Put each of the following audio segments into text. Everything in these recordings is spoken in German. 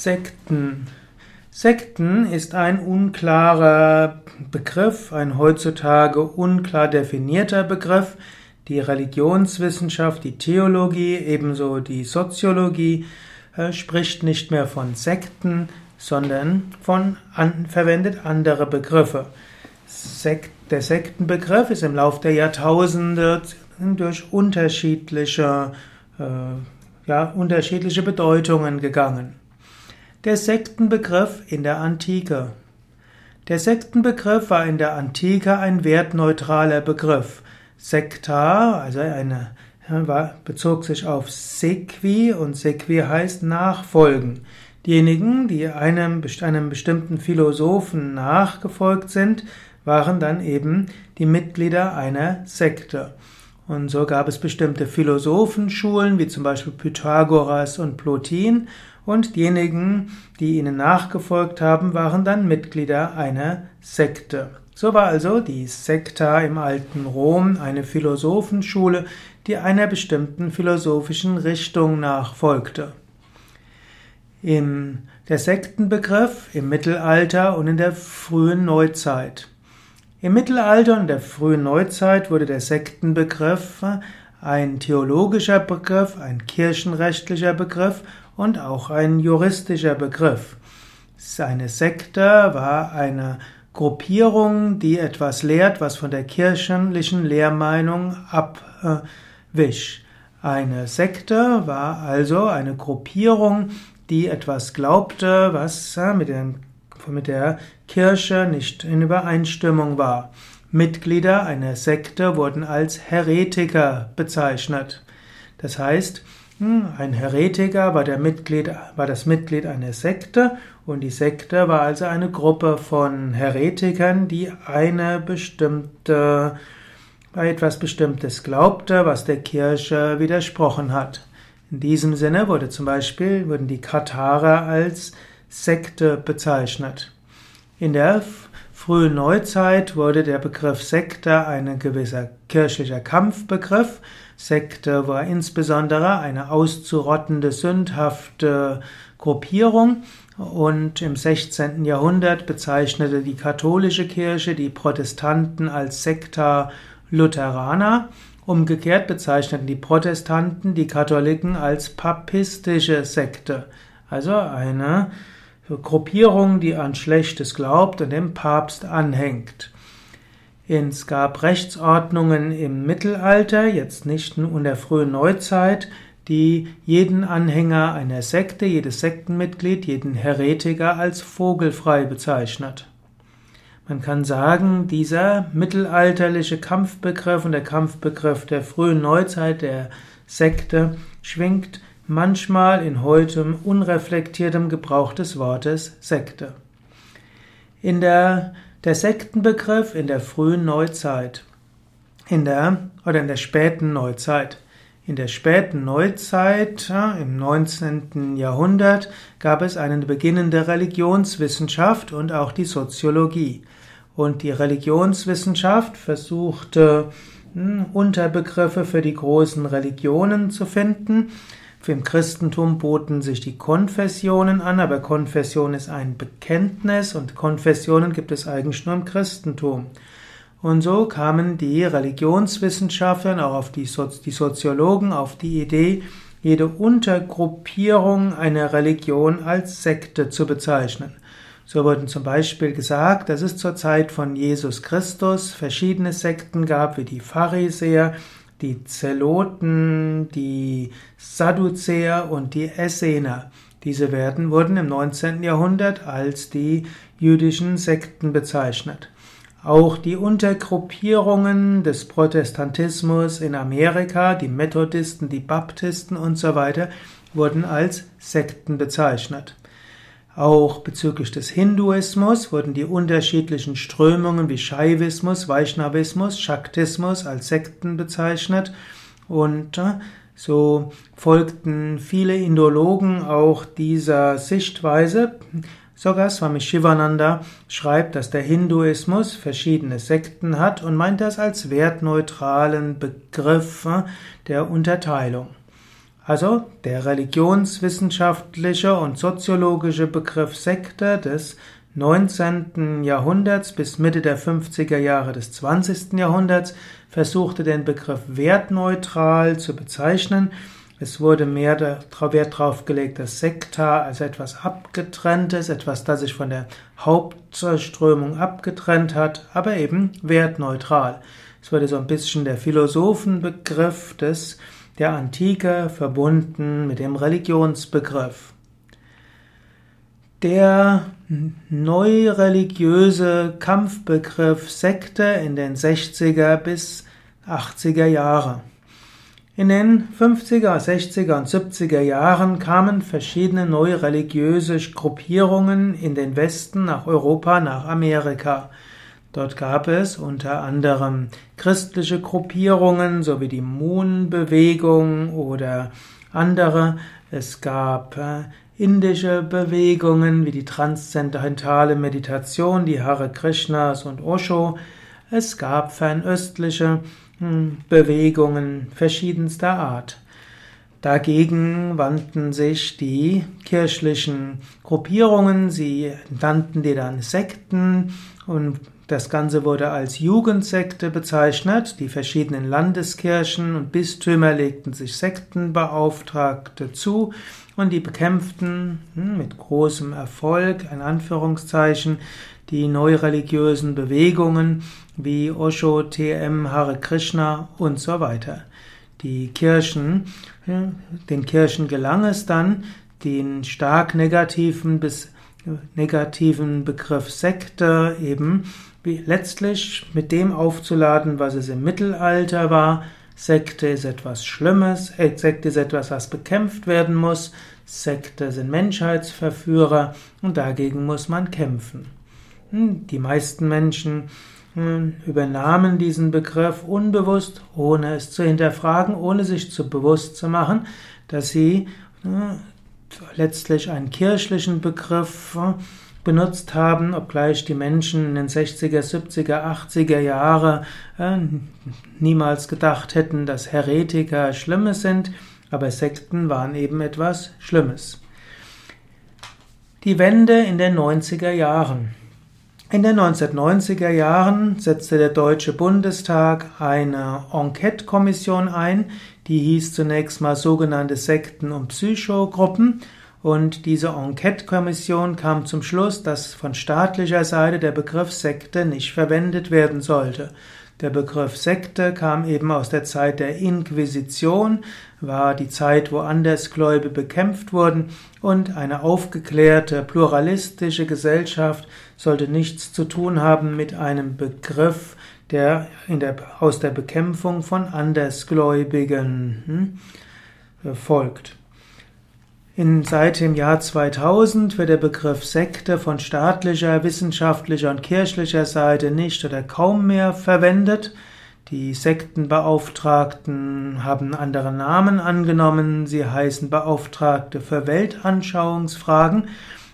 Sekten. Sekten ist ein unklarer Begriff, ein heutzutage unklar definierter Begriff. Die Religionswissenschaft, die Theologie, ebenso die Soziologie äh, spricht nicht mehr von Sekten, sondern von an, verwendet andere Begriffe. Sekt, der Sektenbegriff ist im Laufe der Jahrtausende durch unterschiedliche, äh, ja, unterschiedliche Bedeutungen gegangen. Der Sektenbegriff in der Antike. Der Sektenbegriff war in der Antike ein wertneutraler Begriff. Sekta, also eine, bezog sich auf Sequi und Sequi heißt nachfolgen. Diejenigen, die einem, einem bestimmten Philosophen nachgefolgt sind, waren dann eben die Mitglieder einer Sekte. Und so gab es bestimmte Philosophenschulen, wie zum Beispiel Pythagoras und Plotin, und diejenigen, die ihnen nachgefolgt haben, waren dann Mitglieder einer Sekte. So war also die Sekta im alten Rom eine Philosophenschule, die einer bestimmten philosophischen Richtung nachfolgte. Im der Sektenbegriff im Mittelalter und in der frühen Neuzeit. Im Mittelalter und der frühen Neuzeit wurde der Sektenbegriff ein theologischer Begriff, ein kirchenrechtlicher Begriff und auch ein juristischer Begriff. Eine Sekte war eine Gruppierung, die etwas lehrt, was von der kirchlichen Lehrmeinung abwich. Eine Sekte war also eine Gruppierung, die etwas glaubte, was mit, dem, mit der Kirche nicht in Übereinstimmung war. Mitglieder einer Sekte wurden als Heretiker bezeichnet. Das heißt, hm, ein Heretiker war, Mitglied, war das Mitglied einer Sekte und die Sekte war also eine Gruppe von Heretikern, die eine bestimmte, etwas Bestimmtes glaubte, was der Kirche widersprochen hat. In diesem Sinne wurde zum Beispiel, wurden die Katharer als Sekte bezeichnet. In der frühen Neuzeit wurde der Begriff Sekte ein gewisser kirchlicher Kampfbegriff. Sekte war insbesondere eine auszurottende, sündhafte Gruppierung und im 16. Jahrhundert bezeichnete die katholische Kirche die Protestanten als Sekta Lutheraner. Umgekehrt bezeichneten die Protestanten die Katholiken als papistische Sekte, also eine Gruppierung, die an Schlechtes glaubt und dem Papst anhängt. Es gab Rechtsordnungen im Mittelalter, jetzt nicht nur in der frühen Neuzeit, die jeden Anhänger einer Sekte, jedes Sektenmitglied, jeden Heretiker als vogelfrei bezeichnet. Man kann sagen, dieser mittelalterliche Kampfbegriff und der Kampfbegriff der frühen Neuzeit der Sekte schwingt manchmal in heutem unreflektiertem Gebrauch des Wortes Sekte. In der der Sektenbegriff in der frühen Neuzeit. In der oder in der späten Neuzeit. In der späten Neuzeit, im 19. Jahrhundert, gab es eine beginnende Religionswissenschaft und auch die Soziologie. Und die Religionswissenschaft versuchte hm, Unterbegriffe für die großen Religionen zu finden im Christentum boten sich die Konfessionen an, aber Konfession ist ein Bekenntnis und Konfessionen gibt es eigentlich nur im Christentum. Und so kamen die Religionswissenschaftler auch auf die, so die Soziologen auf die Idee, jede Untergruppierung einer Religion als Sekte zu bezeichnen. So wurden zum Beispiel gesagt, dass es zur Zeit von Jesus Christus verschiedene Sekten gab, wie die Pharisäer, die Zeloten, die Sadduzäer und die Essener. Diese werden, wurden im 19. Jahrhundert als die jüdischen Sekten bezeichnet. Auch die Untergruppierungen des Protestantismus in Amerika, die Methodisten, die Baptisten und so weiter, wurden als Sekten bezeichnet. Auch bezüglich des Hinduismus wurden die unterschiedlichen Strömungen wie Shaivismus, Vaishnavismus, Shaktismus als Sekten bezeichnet und äh, so folgten viele Indologen auch dieser Sichtweise. Sogar Swami Shivananda schreibt, dass der Hinduismus verschiedene Sekten hat und meint das als wertneutralen Begriff äh, der Unterteilung. Also der religionswissenschaftliche und soziologische Begriff Sekte des 19. Jahrhunderts bis Mitte der 50er Jahre des 20. Jahrhunderts versuchte den Begriff wertneutral zu bezeichnen. Es wurde mehr Wert darauf gelegt, dass Sekta als etwas abgetrenntes, etwas, das sich von der Hauptströmung abgetrennt hat, aber eben wertneutral. Es wurde so ein bisschen der Philosophenbegriff des, der Antike verbunden mit dem Religionsbegriff. Der neureligiöse Kampfbegriff Sekte in den 60er bis 80er Jahre. In den 50er, 60er und 70er Jahren kamen verschiedene neureligiöse Gruppierungen in den Westen, nach Europa, nach Amerika. Dort gab es unter anderem christliche Gruppierungen sowie die Moon-Bewegung oder andere. Es gab äh, indische Bewegungen wie die transzendentale Meditation, die Hare Krishnas und Osho. Es gab fernöstliche hm, Bewegungen verschiedenster Art. Dagegen wandten sich die kirchlichen Gruppierungen, sie nannten die dann Sekten und das Ganze wurde als Jugendsekte bezeichnet. Die verschiedenen Landeskirchen und Bistümer legten sich Sektenbeauftragte zu und die bekämpften hm, mit großem Erfolg, ein Anführungszeichen, die neureligiösen Bewegungen wie Osho, TM, Hare Krishna und so weiter. Die Kirchen, den Kirchen gelang es dann, den stark negativen bis negativen Begriff Sekte eben letztlich mit dem aufzuladen, was es im Mittelalter war. Sekte ist etwas Schlimmes, äh, Sekte ist etwas, was bekämpft werden muss, Sekte sind Menschheitsverführer und dagegen muss man kämpfen. Hm, die meisten Menschen hm, übernahmen diesen Begriff unbewusst, ohne es zu hinterfragen, ohne sich zu bewusst zu machen, dass sie hm, letztlich einen kirchlichen Begriff benutzt haben, obgleich die Menschen in den 60er, 70er, 80er Jahre äh, niemals gedacht hätten, dass Heretiker Schlimmes sind, aber Sekten waren eben etwas Schlimmes. Die Wende in den 90er Jahren. In den 1990er Jahren setzte der Deutsche Bundestag eine Enquete-Kommission ein, die hieß zunächst mal sogenannte Sekten- und Psychogruppen und diese Enquete-Kommission kam zum Schluss, dass von staatlicher Seite der Begriff Sekte nicht verwendet werden sollte. Der Begriff Sekte kam eben aus der Zeit der Inquisition, war die Zeit, wo Andersgläube bekämpft wurden und eine aufgeklärte, pluralistische Gesellschaft sollte nichts zu tun haben mit einem Begriff, der, der aus der Bekämpfung von Andersgläubigen hm, folgt. In, seit dem Jahr 2000 wird der Begriff Sekte von staatlicher, wissenschaftlicher und kirchlicher Seite nicht oder kaum mehr verwendet. Die Sektenbeauftragten haben andere Namen angenommen, sie heißen Beauftragte für Weltanschauungsfragen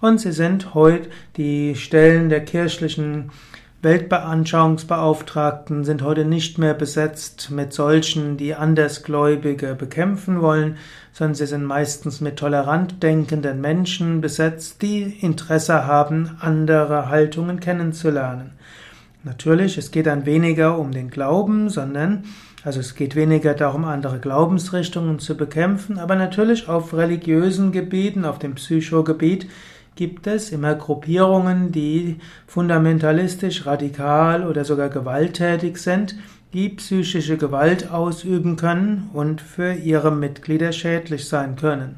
und sie sind heute die Stellen der kirchlichen Weltanschauungsbeauftragten sind heute nicht mehr besetzt mit solchen, die Andersgläubige bekämpfen wollen, sondern sie sind meistens mit tolerant denkenden Menschen besetzt, die Interesse haben, andere Haltungen kennenzulernen. Natürlich, es geht dann weniger um den Glauben, sondern also es geht weniger darum, andere Glaubensrichtungen zu bekämpfen, aber natürlich auf religiösen Gebieten, auf dem Psychogebiet gibt es immer Gruppierungen, die fundamentalistisch, radikal oder sogar gewalttätig sind, die psychische Gewalt ausüben können und für ihre Mitglieder schädlich sein können.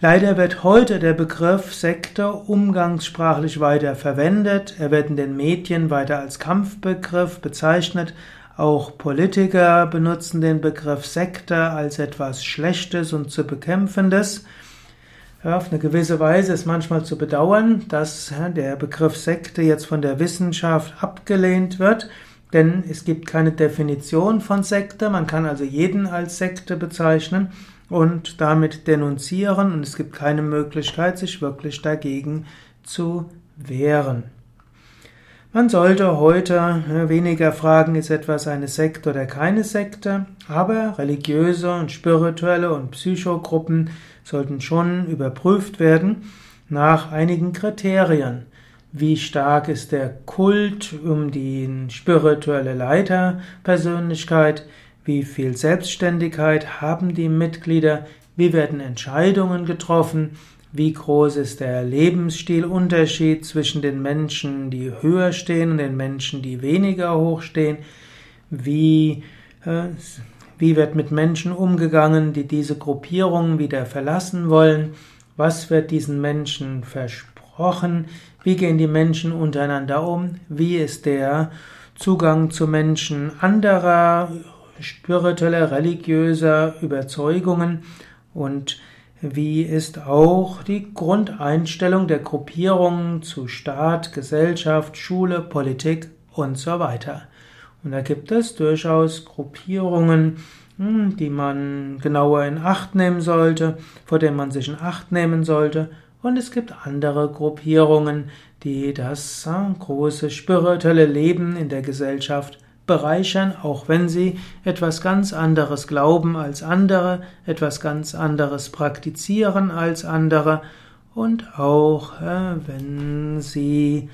Leider wird heute der Begriff Sekte umgangssprachlich weiter verwendet, er wird in den Medien weiter als Kampfbegriff bezeichnet, auch Politiker benutzen den Begriff Sekte als etwas Schlechtes und zu bekämpfendes. Auf eine gewisse Weise ist manchmal zu bedauern, dass der Begriff Sekte jetzt von der Wissenschaft abgelehnt wird, denn es gibt keine Definition von Sekte. Man kann also jeden als Sekte bezeichnen und damit denunzieren und es gibt keine Möglichkeit, sich wirklich dagegen zu wehren. Man sollte heute weniger fragen, ist etwas eine Sekte oder keine Sekte, aber religiöse und spirituelle und Psychogruppen sollten schon überprüft werden nach einigen Kriterien. Wie stark ist der Kult um die spirituelle Leiterpersönlichkeit? Wie viel Selbstständigkeit haben die Mitglieder? Wie werden Entscheidungen getroffen? Wie groß ist der Lebensstilunterschied zwischen den Menschen, die höher stehen und den Menschen, die weniger hoch stehen? Wie, äh, wie wird mit Menschen umgegangen, die diese Gruppierungen wieder verlassen wollen? Was wird diesen Menschen versprochen? Wie gehen die Menschen untereinander um? Wie ist der Zugang zu Menschen anderer spiritueller, religiöser Überzeugungen? Und wie ist auch die Grundeinstellung der Gruppierungen zu Staat, Gesellschaft, Schule, Politik und so weiter. Und da gibt es durchaus Gruppierungen, hm, die man genauer in Acht nehmen sollte, vor denen man sich in Acht nehmen sollte. Und es gibt andere Gruppierungen, die das hm, große spirituelle Leben in der Gesellschaft bereichern, auch wenn sie etwas ganz anderes glauben als andere, etwas ganz anderes praktizieren als andere und auch äh, wenn sie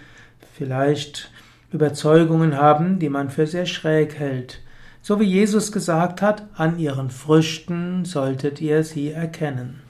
vielleicht Überzeugungen haben, die man für sehr schräg hält. So wie Jesus gesagt hat, an ihren Früchten solltet ihr sie erkennen.